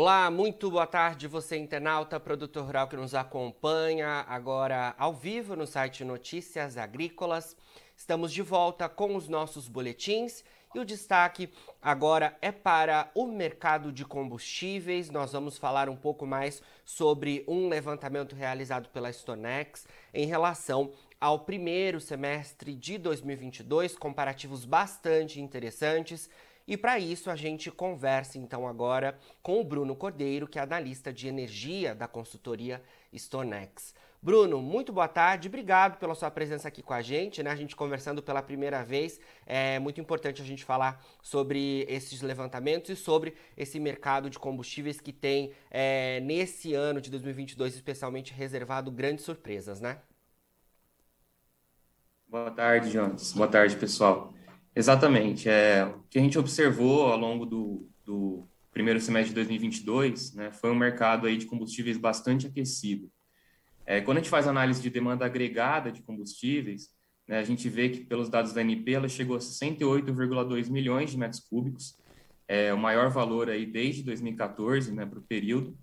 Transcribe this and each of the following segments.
Olá, muito boa tarde, você internauta, produtor rural que nos acompanha agora ao vivo no site Notícias Agrícolas. Estamos de volta com os nossos boletins e o destaque agora é para o mercado de combustíveis. Nós vamos falar um pouco mais sobre um levantamento realizado pela Stonex em relação ao primeiro semestre de 2022, comparativos bastante interessantes. E para isso a gente conversa então agora com o Bruno Cordeiro, que é analista de energia da consultoria Stonex. Bruno, muito boa tarde, obrigado pela sua presença aqui com a gente, né? A gente conversando pela primeira vez. É muito importante a gente falar sobre esses levantamentos e sobre esse mercado de combustíveis que tem, é, nesse ano de 2022, especialmente reservado grandes surpresas, né? Boa tarde, Jones. Boa tarde, pessoal. Exatamente. É, o que a gente observou ao longo do, do primeiro semestre de 2022 né, foi um mercado aí de combustíveis bastante aquecido. É, quando a gente faz análise de demanda agregada de combustíveis, né, a gente vê que, pelos dados da ANP, ela chegou a 68,2 milhões de metros cúbicos, é o maior valor aí desde 2014 né, para o período.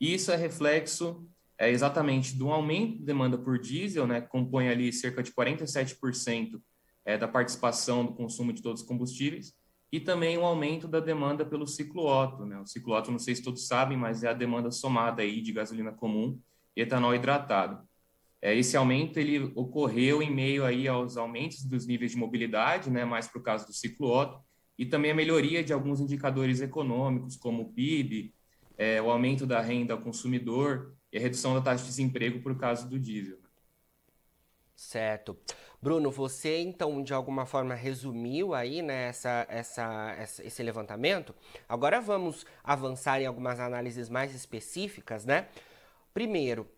E isso é reflexo é, exatamente do aumento de demanda por diesel, né, que compõe ali cerca de 47% é, da participação do consumo de todos os combustíveis, e também o um aumento da demanda pelo ciclo Otto. Né? O ciclo Otto, não sei se todos sabem, mas é a demanda somada aí de gasolina comum e etanol hidratado. É, esse aumento ele ocorreu em meio aí aos aumentos dos níveis de mobilidade, né, mais para o caso do ciclo Otto, e também a melhoria de alguns indicadores econômicos, como o PIB, é, o aumento da renda ao consumidor e a redução da taxa de desemprego por causa do diesel. Certo. Bruno, você então de alguma forma resumiu aí né, essa, essa, esse levantamento. Agora vamos avançar em algumas análises mais específicas, né? Primeiro,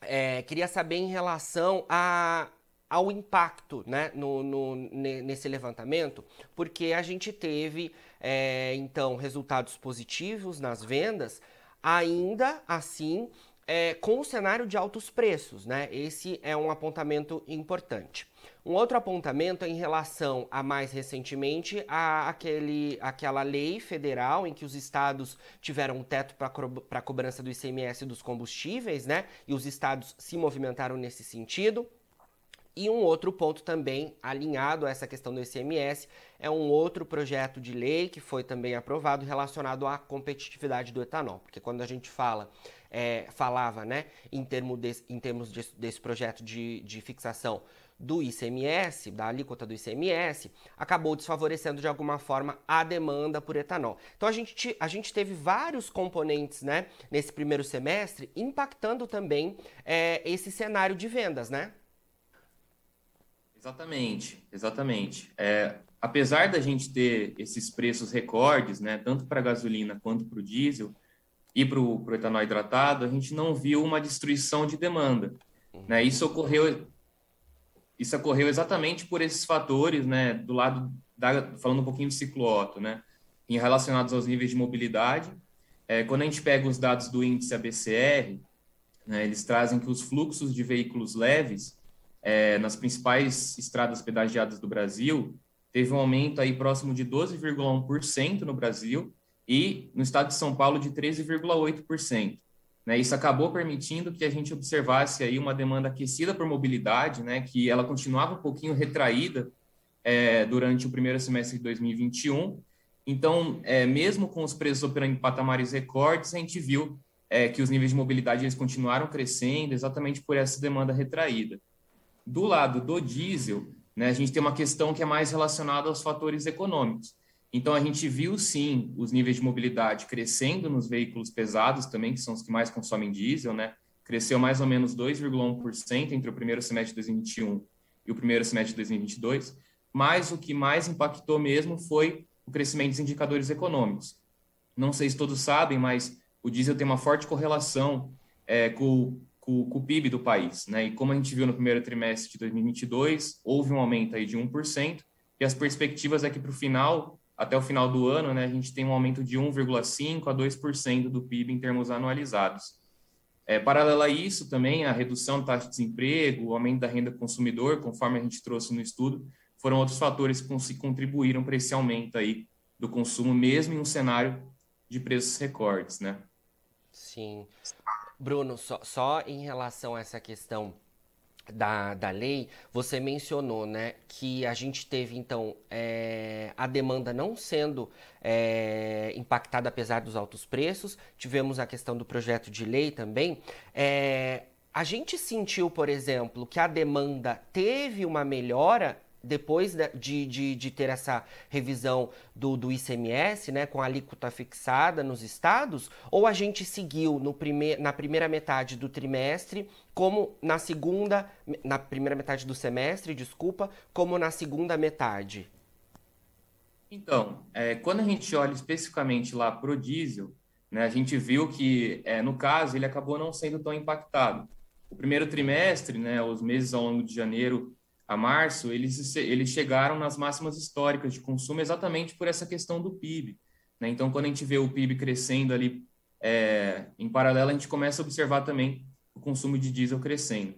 é, queria saber em relação a, ao impacto né, no, no, nesse levantamento, porque a gente teve é, então resultados positivos nas vendas, ainda assim é, com o cenário de altos preços, né? Esse é um apontamento importante. Um outro apontamento é em relação a mais recentemente a aquele, aquela lei federal em que os estados tiveram um teto para a cobrança do ICMS dos combustíveis, né? E os estados se movimentaram nesse sentido. E um outro ponto também alinhado a essa questão do ICMS é um outro projeto de lei que foi também aprovado relacionado à competitividade do etanol. Porque quando a gente fala, é, falava né, em, termo de, em termos de, desse projeto de, de fixação do ICMS, da alíquota do ICMS, acabou desfavorecendo de alguma forma a demanda por etanol. Então a gente, a gente teve vários componentes né, nesse primeiro semestre impactando também é, esse cenário de vendas, né? Exatamente, exatamente. É, apesar da gente ter esses preços recordes, né, tanto para a gasolina quanto para o diesel e para o etanol hidratado, a gente não viu uma destruição de demanda. Né? Isso ocorreu isso ocorreu exatamente por esses fatores, né, do lado da, falando um pouquinho do ciclo Otto, né, em relacionados aos níveis de mobilidade. É, quando a gente pega os dados do índice ABCR, né, eles trazem que os fluxos de veículos leves é, nas principais estradas pedagiadas do Brasil, teve um aumento aí próximo de 12,1% no Brasil e no estado de São Paulo de 13,8%. Né? Isso acabou permitindo que a gente observasse aí uma demanda aquecida por mobilidade, né? que ela continuava um pouquinho retraída é, durante o primeiro semestre de 2021. Então, é, mesmo com os preços operando em patamares recordes, a gente viu é, que os níveis de mobilidade eles continuaram crescendo exatamente por essa demanda retraída. Do lado do diesel, né, a gente tem uma questão que é mais relacionada aos fatores econômicos. Então, a gente viu sim os níveis de mobilidade crescendo nos veículos pesados também, que são os que mais consomem diesel, né? Cresceu mais ou menos 2,1% entre o primeiro semestre de 2021 e o primeiro semestre de 2022. Mas o que mais impactou mesmo foi o crescimento dos indicadores econômicos. Não sei se todos sabem, mas o diesel tem uma forte correlação é, com com, com, o PIB do país. Né? E como a gente viu no primeiro trimestre de 2022, houve um aumento aí de 1%, e as perspectivas é que para o final, até o final do ano, né, a gente tem um aumento de 1,5% a 2% do PIB em termos anualizados. É, paralelo a isso, também a redução da taxa de desemprego, o aumento da renda consumidor, conforme a gente trouxe no estudo, foram outros fatores que contribuíram para esse aumento aí do consumo, mesmo em um cenário de preços recordes, né? Sim. Bruno, só, só em relação a essa questão da, da lei, você mencionou né, que a gente teve, então, é, a demanda não sendo é, impactada apesar dos altos preços, tivemos a questão do projeto de lei também. É, a gente sentiu, por exemplo, que a demanda teve uma melhora depois de, de, de, ter essa revisão do, do ICMS, né, com a alíquota fixada nos estados, ou a gente seguiu no na primeira metade do trimestre, como na segunda, na primeira metade do semestre, desculpa, como na segunda metade? Então, é, quando a gente olha especificamente lá para o diesel, né, a gente viu que, é, no caso, ele acabou não sendo tão impactado. O primeiro trimestre, né, os meses ao longo de janeiro, a março, eles, eles chegaram nas máximas históricas de consumo exatamente por essa questão do PIB. Né? Então, quando a gente vê o PIB crescendo ali é, em paralelo, a gente começa a observar também o consumo de diesel crescendo.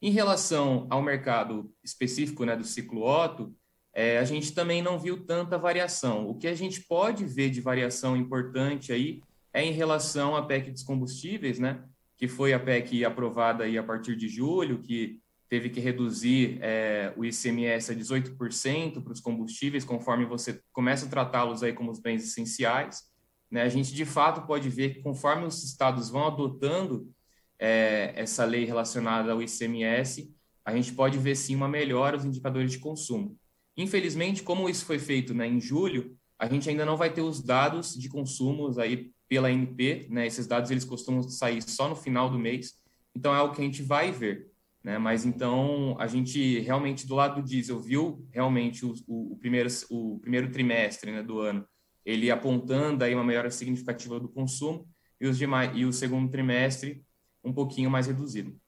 Em relação ao mercado específico né, do ciclo Otto, é, a gente também não viu tanta variação. O que a gente pode ver de variação importante aí é em relação à PEC dos combustíveis, né, que foi a PEC aprovada aí a partir de julho, que teve que reduzir é, o ICMS a 18% para os combustíveis, conforme você começa a tratá-los aí como os bens essenciais. Né? A gente, de fato, pode ver que conforme os estados vão adotando é, essa lei relacionada ao ICMS, a gente pode ver, sim, uma melhora nos indicadores de consumo. Infelizmente, como isso foi feito né, em julho, a gente ainda não vai ter os dados de consumos aí pela ANP, né? Esses dados eles costumam sair só no final do mês, então é algo que a gente vai ver. Né? Mas então a gente realmente do lado do diesel viu realmente o, o, o primeiro, o primeiro trimestre né, do ano ele apontando aí uma melhora significativa do consumo e, os demais, e o segundo trimestre um pouquinho mais reduzido.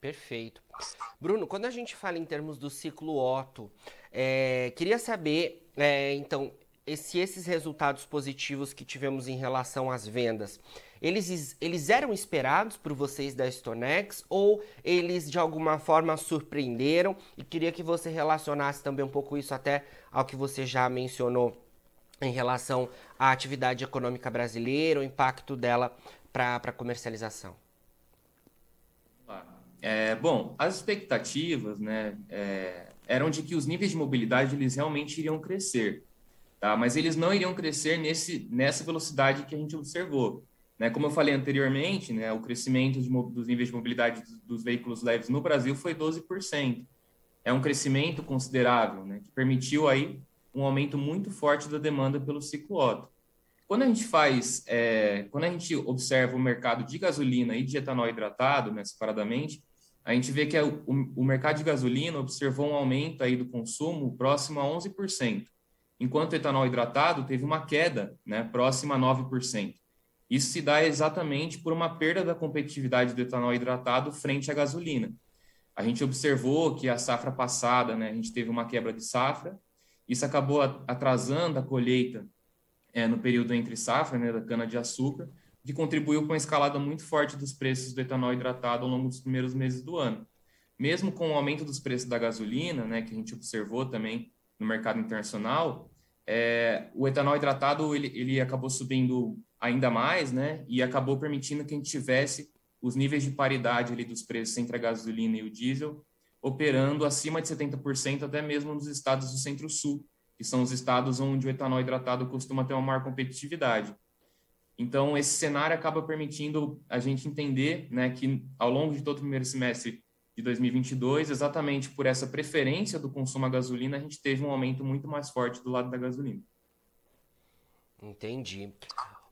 Perfeito. Bruno, quando a gente fala em termos do ciclo Otto, é, queria saber, é, então, se esses resultados positivos que tivemos em relação às vendas, eles, eles eram esperados por vocês da Stonex ou eles de alguma forma surpreenderam? E queria que você relacionasse também um pouco isso até ao que você já mencionou em relação à atividade econômica brasileira, o impacto dela para a comercialização. É, bom, as expectativas né, é, eram de que os níveis de mobilidade eles realmente iriam crescer tá? mas eles não iriam crescer nesse, nessa velocidade que a gente observou. Né? Como eu falei anteriormente, né, o crescimento de, dos níveis de mobilidade dos, veículos leves no Brasil foi 12%. É um crescimento considerável, né, que permitiu aí um aumento muito forte da demanda pelo ciclo Otto. Quando a gente faz, é, quando a gente observa o mercado de gasolina e de etanol hidratado, né, separadamente, a gente vê que o, o mercado de gasolina observou um aumento aí do consumo próximo a 11% enquanto o etanol hidratado teve uma queda né, próxima a 9%. Isso se dá exatamente por uma perda da competitividade do etanol hidratado frente à gasolina. A gente observou que a safra passada, né, a gente teve uma quebra de safra, isso acabou atrasando a colheita é, no período entre safra, né, da cana-de-açúcar, que contribuiu com a escalada muito forte dos preços do etanol hidratado ao longo dos primeiros meses do ano. Mesmo com o aumento dos preços da gasolina, né, que a gente observou também no mercado internacional, é, o etanol hidratado ele, ele acabou subindo ainda mais, né? E acabou permitindo que a gente tivesse os níveis de paridade ali dos preços entre a gasolina e o diesel operando acima de 70% até mesmo nos estados do Centro-Sul, que são os estados onde o etanol hidratado costuma ter uma maior competitividade. Então, esse cenário acaba permitindo a gente entender né, que, ao longo de todo o primeiro semestre, de 2022, exatamente por essa preferência do consumo a gasolina, a gente teve um aumento muito mais forte do lado da gasolina. Entendi.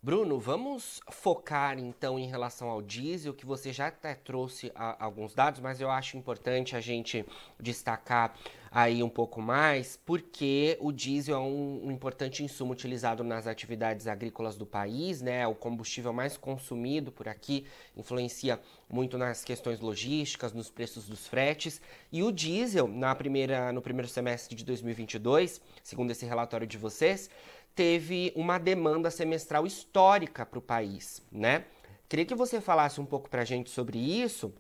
Bruno, vamos focar então em relação ao diesel, que você já até trouxe a, alguns dados, mas eu acho importante a gente destacar aí um pouco mais, porque o diesel é um, um, importante insumo utilizado nas atividades agrícolas do país, né? O combustível mais consumido por aqui, influencia muito nas questões logísticas, nos preços dos fretes. E o diesel, na primeira, no primeiro semestre de 2022, segundo esse relatório de vocês, teve uma demanda semestral histórica para o país, né? Queria que você falasse um pouco para a gente sobre isso,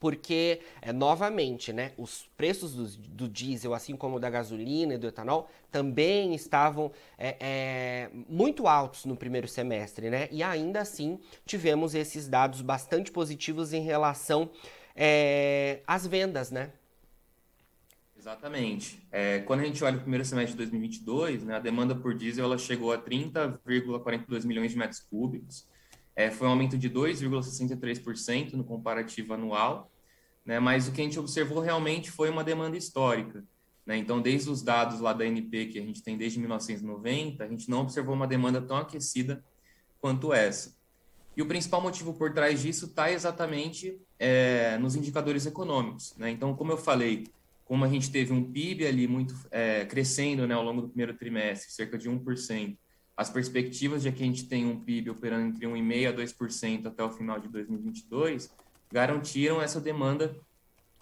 porque, é, novamente, né, os preços do, do, diesel, assim como da gasolina e do etanol, também estavam é, é, muito altos no primeiro semestre, né? E ainda assim tivemos esses dados bastante positivos em relação é, às vendas, né? Exatamente. É, quando a gente olha o primeiro semestre de 2022, né, a demanda por diesel ela chegou a 30,42 milhões de metros cúbicos, é, foi um aumento de 2,63% no comparativo anual, né, mas o que a gente observou realmente foi uma demanda histórica. Né, então, desde os dados lá da NP que a gente tem desde 1990, a gente não observou uma demanda tão aquecida quanto essa. E o principal motivo por trás disso está exatamente é, nos indicadores econômicos. Né? Então, como eu falei, como a gente teve um PIB ali muito é, crescendo né, ao longo do primeiro trimestre, cerca de 1%, as perspectivas de que a gente tem um PIB operando entre 1,5% a 2% até o final de 2022 garantiram essa demanda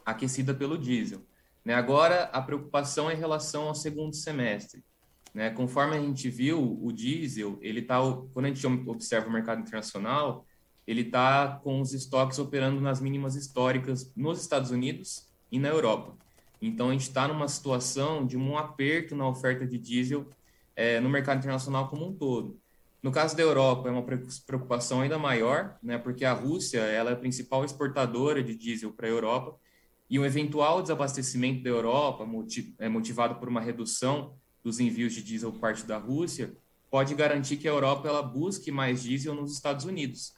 aquecida pelo diesel. Né? Agora, a preocupação é em relação ao segundo semestre. Né? Conforme a gente viu, o diesel, ele tá, quando a gente observa o mercado internacional, ele está com os estoques operando nas mínimas históricas nos Estados Unidos e na Europa. Então, a gente está numa situação de um aperto na oferta de diesel é, no mercado internacional como um todo. No caso da Europa, é uma preocupação ainda maior, né, porque a Rússia ela é a principal exportadora de diesel para a Europa, e um eventual desabastecimento da Europa, é motivado por uma redução dos envios de diesel por parte da Rússia, pode garantir que a Europa ela busque mais diesel nos Estados Unidos,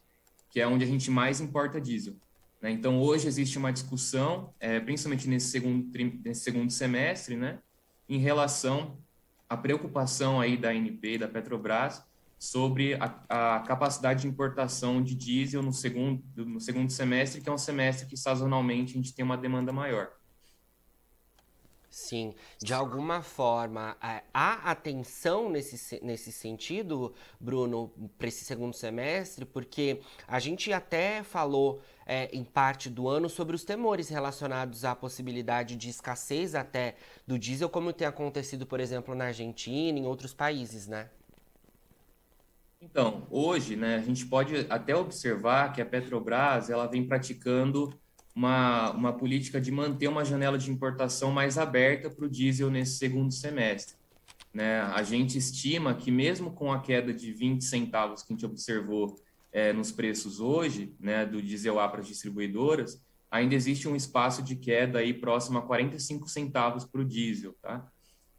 que é onde a gente mais importa diesel. Né? Então, hoje existe uma discussão, é, principalmente nesse segundo, nesse segundo semestre, né, em relação a preocupação aí da ANP, da Petrobras, sobre a, a, capacidade de importação de diesel no segundo, no segundo semestre, que é um semestre que sazonalmente a gente tem uma demanda maior. Sim, de alguma forma, há atenção nesse, nesse sentido, Bruno, para esse segundo semestre, porque a gente até falou é, em parte do ano sobre os temores relacionados à possibilidade de escassez até do diesel, como tem acontecido, por exemplo, na Argentina e em outros países, né? Então, hoje, né, a gente pode até observar que a Petrobras ela vem praticando uma, uma política de manter uma janela de importação mais aberta para o diesel nesse segundo semestre. Né? A gente estima que, mesmo com a queda de 20 centavos que a gente observou é, nos preços hoje, né, do diesel A para as distribuidoras, ainda existe um espaço de queda aí próximo a 45 centavos para o diesel, tá?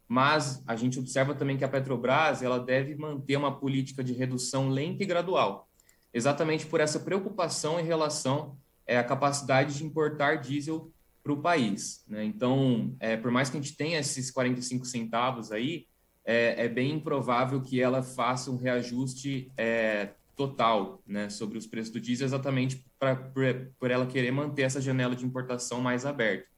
Mas a gente observa também que a Petrobras ela deve manter uma política de redução lenta e gradual, exatamente por essa preocupação em relação é, à capacidade de importar diesel para o país. Né? Então, é, por mais que a gente tenha esses 45 centavos aí, é, é bem improvável que ela faça um reajuste é, total né, sobre os preços do diesel, exatamente pra, por, por ela querer manter essa janela de importação mais aberta.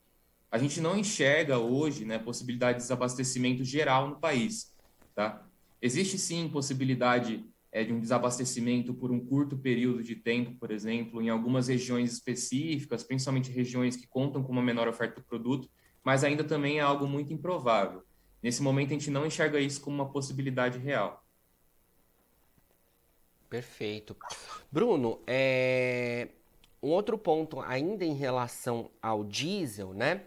A gente não enxerga hoje né, possibilidade de desabastecimento geral no país. Tá? Existe sim possibilidade é, de um desabastecimento por um curto período de tempo, por exemplo, em algumas regiões específicas, principalmente regiões que contam com uma menor oferta do produto, mas ainda também é algo muito improvável. Nesse momento, a gente não enxerga isso como uma possibilidade real. Perfeito. Bruno, é... um outro ponto ainda em relação ao diesel, né?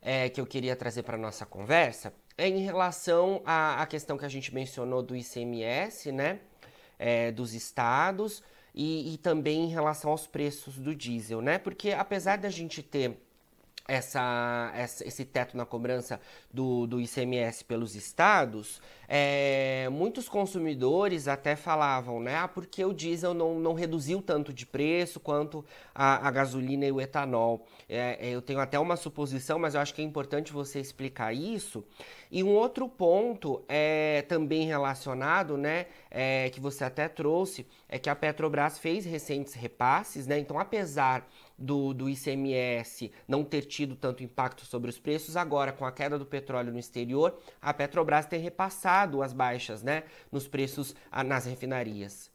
É, que eu queria trazer para nossa conversa é em relação à, à, questão que a gente mencionou do ICMS, né? É, dos estados e, e também em relação aos preços do diesel, né? Porque apesar da gente ter essa, essa, esse teto na cobrança do, do ICMS pelos estados, é, muitos consumidores até falavam, né? Ah, porque o diesel não, não reduziu tanto de preço quanto a, a gasolina e o etanol. É, é, eu tenho até uma suposição, mas eu acho que é importante você explicar isso. E um outro ponto é também relacionado, né? É, que você até trouxe, é que a Petrobras fez recentes repasses, né? Então, apesar do, do ICMS não ter tido tanto impacto sobre os preços, agora com a queda do petróleo no exterior, a Petrobras tem repassado as baixas né, nos preços nas refinarias.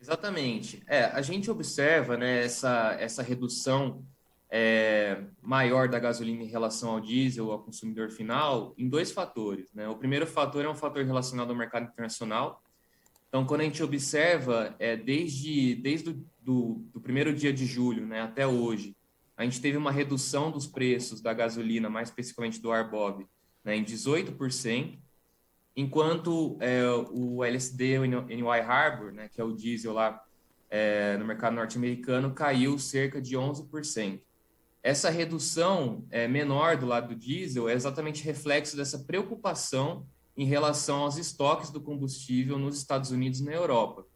Exatamente. É, a gente observa né, essa, essa redução é, maior da gasolina em relação ao diesel, ao consumidor final, em dois fatores. Né? O primeiro fator é um fator relacionado ao mercado internacional. Então, quando a gente observa, é, desde, desde do, do primeiro dia de julho né, até hoje, a gente teve uma redução dos preços da gasolina, mais especificamente do Arbob, né, em 18%, enquanto é, o LSD, NY Harbor, né, que é o diesel lá é, no mercado norte-americano, caiu cerca de 11%. Essa redução é, menor do lado do diesel é exatamente reflexo dessa preocupação em relação aos estoques do combustível nos Estados Unidos e na Europa.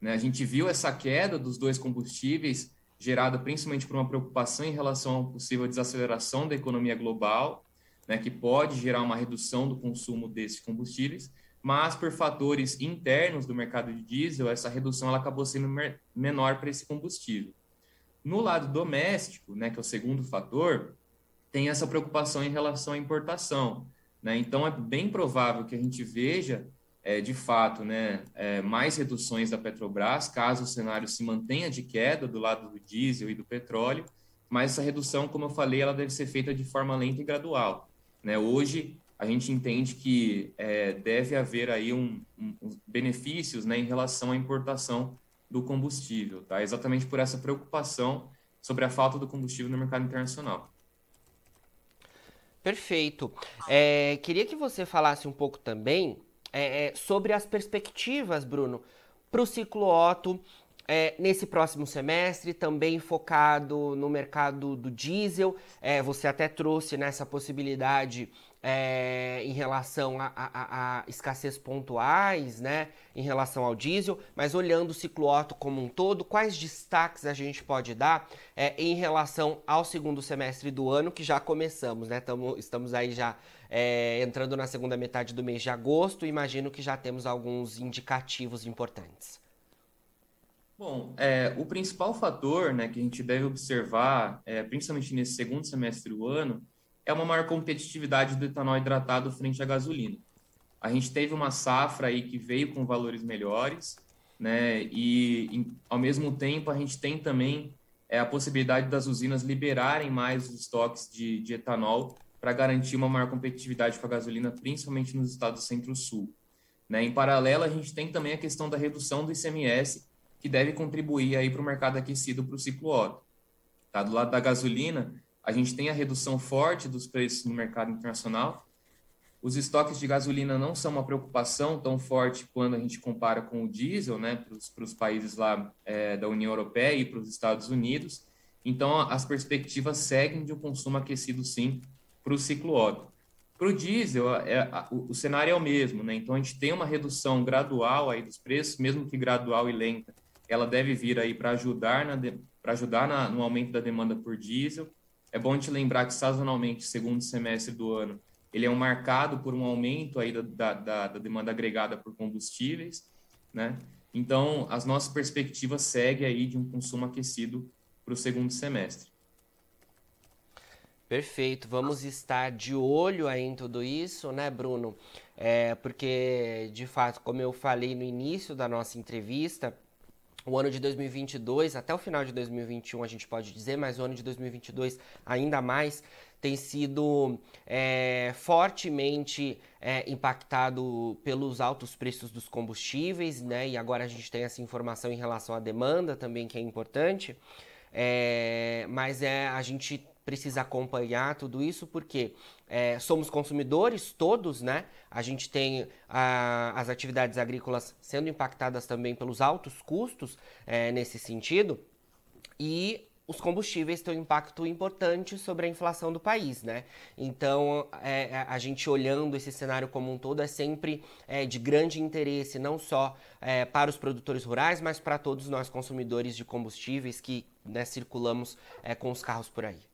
Né? A gente viu essa queda dos dois combustíveis gerada principalmente por uma preocupação em relação uma possível desaceleração da economia global, né, que pode gerar uma redução do consumo desses combustíveis, mas por fatores internos do mercado de diesel, essa redução ela acabou sendo menor para esse combustível. No lado doméstico, né, que é o segundo fator, tem essa preocupação em relação à importação. Né? Então, é bem provável que a gente veja, é, de fato, né, é, mais reduções da Petrobras, caso o cenário se mantenha de queda do lado do diesel e do petróleo, mas essa redução, como eu falei, ela deve ser feita de forma lenta e gradual. Né? Hoje, a gente entende que é, deve haver aí um, um, benefícios né, em relação à importação do combustível, tá? Exatamente por essa preocupação sobre a falta do combustível no mercado internacional. Perfeito. É, queria que você falasse um pouco também é, é sobre as perspectivas, Bruno, para o ciclo Otto é, nesse próximo semestre, também focado no mercado do diesel. É, você até trouxe nessa possibilidade é, em relação a, a, a, escassez pontuais, né, em relação ao diesel, mas olhando o ciclo Otto como um todo, quais destaques a gente pode dar em relação ao segundo semestre do ano, que já começamos, né, Tamo, estamos aí já é, entrando na segunda metade do mês de agosto, imagino que já temos alguns indicativos importantes. Bom, é, o principal fator né, que a gente deve observar, é, principalmente nesse segundo semestre do ano, é uma maior competitividade do etanol hidratado frente à gasolina. A gente teve uma safra aí que veio com valores melhores, né? E em, ao mesmo tempo a gente tem também é, a possibilidade das usinas liberarem mais os estoques de, de etanol para garantir uma maior competitividade com a gasolina, principalmente nos estados centro-sul. Né? Em paralelo, a gente tem também a questão da redução do ICMS, que deve contribuir aí para o mercado aquecido para o ciclo Otto. Tá? Do lado da gasolina, a gente tem a redução forte dos preços no mercado internacional. Os estoques de gasolina não são uma preocupação tão forte quando a gente compara com o diesel, né, para os países lá é, da União Europeia e para os Estados Unidos. Então, as perspectivas seguem de um consumo aquecido, sim, para o ciclo Otto. Para o diesel, é, o, o, cenário é o mesmo, né? Então, a gente tem uma redução gradual aí dos preços, mesmo que gradual e lenta, ela deve vir aí para ajudar, na, para ajudar na, no aumento da demanda por diesel é bom te lembrar que sazonalmente, segundo semestre do ano, ele é um marcado por um aumento aí da, da, da demanda agregada por combustíveis, né? Então, as nossas perspectivas seguem aí de um consumo aquecido para o segundo semestre. Perfeito, vamos estar de olho aí em tudo isso, né, Bruno? É, porque, de fato, como eu falei no início da nossa entrevista, o ano de 2022, até o final de 2021 a gente pode dizer, mas o ano de 2022 ainda mais, tem sido é, fortemente é, impactado pelos altos preços dos combustíveis, né? E agora a gente tem essa informação em relação à demanda também, que é importante. É, mas é, a gente precisa acompanhar tudo isso porque é, somos consumidores todos, né? A gente tem a, as atividades agrícolas sendo impactadas também pelos altos custos é, nesse sentido e os combustíveis têm um impacto importante sobre a inflação do país, né? Então, é, é, a gente olhando esse cenário como um todo é sempre é, de grande interesse, não só é, para os produtores rurais, mas para todos nós consumidores de combustíveis que né, circulamos é, com os carros por aí.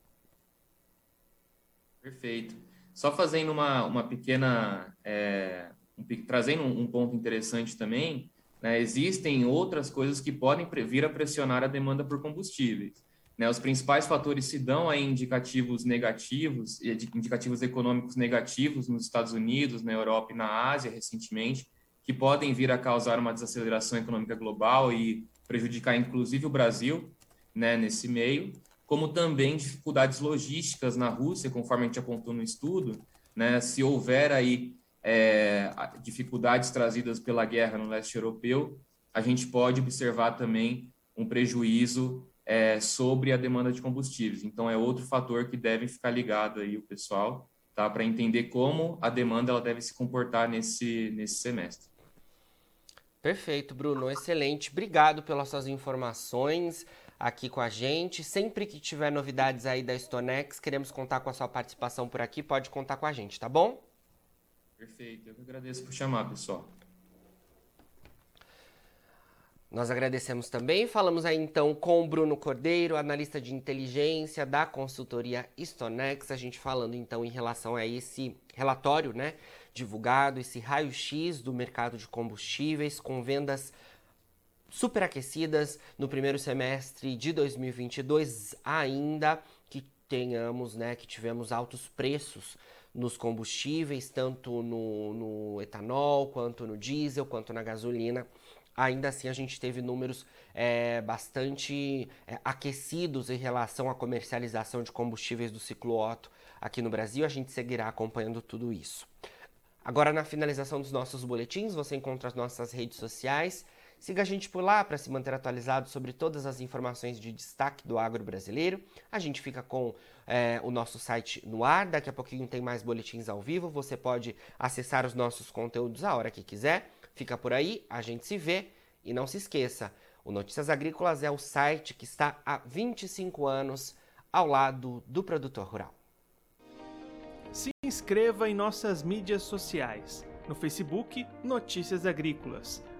Perfeito. Só fazendo uma, uma pequena. É, um, trazendo um, ponto interessante também, né, existem outras coisas que podem vir a pressionar a demanda por combustíveis. Né, os principais fatores se dão a indicativos negativos, indicativos econômicos negativos nos Estados Unidos, na Europa e na Ásia recentemente, que podem vir a causar uma desaceleração econômica global e prejudicar inclusive o Brasil né, nesse meio como também dificuldades logísticas na Rússia, conforme a gente apontou no estudo, né, se houver aí é, dificuldades trazidas pela guerra no leste europeu, a gente pode observar também um prejuízo é, sobre a demanda de combustíveis. Então, é outro fator que deve ficar ligado aí o pessoal, tá? Para entender como a demanda ela deve se comportar nesse, nesse semestre. Perfeito, Bruno. Excelente. Obrigado pelas suas informações aqui com a gente. Sempre que tiver novidades aí da Stonex, queremos contar com a sua participação por aqui. Pode contar com a gente, tá bom? Perfeito. Eu que agradeço por chamar, pessoal. Nós agradecemos também. Falamos aí então com o Bruno Cordeiro, analista de inteligência da consultoria Stonex. A gente falando então em relação a esse relatório, né, divulgado, esse raio-x do mercado de combustíveis com vendas superaquecidas no primeiro semestre de 2022, ainda que tenhamos, né, que tivemos altos preços nos combustíveis, tanto no, no etanol, quanto no diesel, quanto na gasolina ainda assim a gente teve números é, bastante é, aquecidos em relação à comercialização de combustíveis do ciclo Otto aqui no Brasil. A gente seguirá acompanhando tudo isso. Agora, na finalização dos nossos boletins, você encontra as nossas redes sociais. Siga a gente por lá para se manter atualizado sobre todas as informações de destaque do agro brasileiro. A gente fica com é, o nosso site no ar. Daqui a pouquinho tem mais boletins ao vivo. Você pode acessar os nossos conteúdos a hora que quiser. Fica por aí, a gente se vê e não se esqueça, o Notícias Agrícolas é o site que está há 25 anos ao lado do produtor rural. Se inscreva em nossas mídias sociais. No Facebook, Notícias Agrícolas.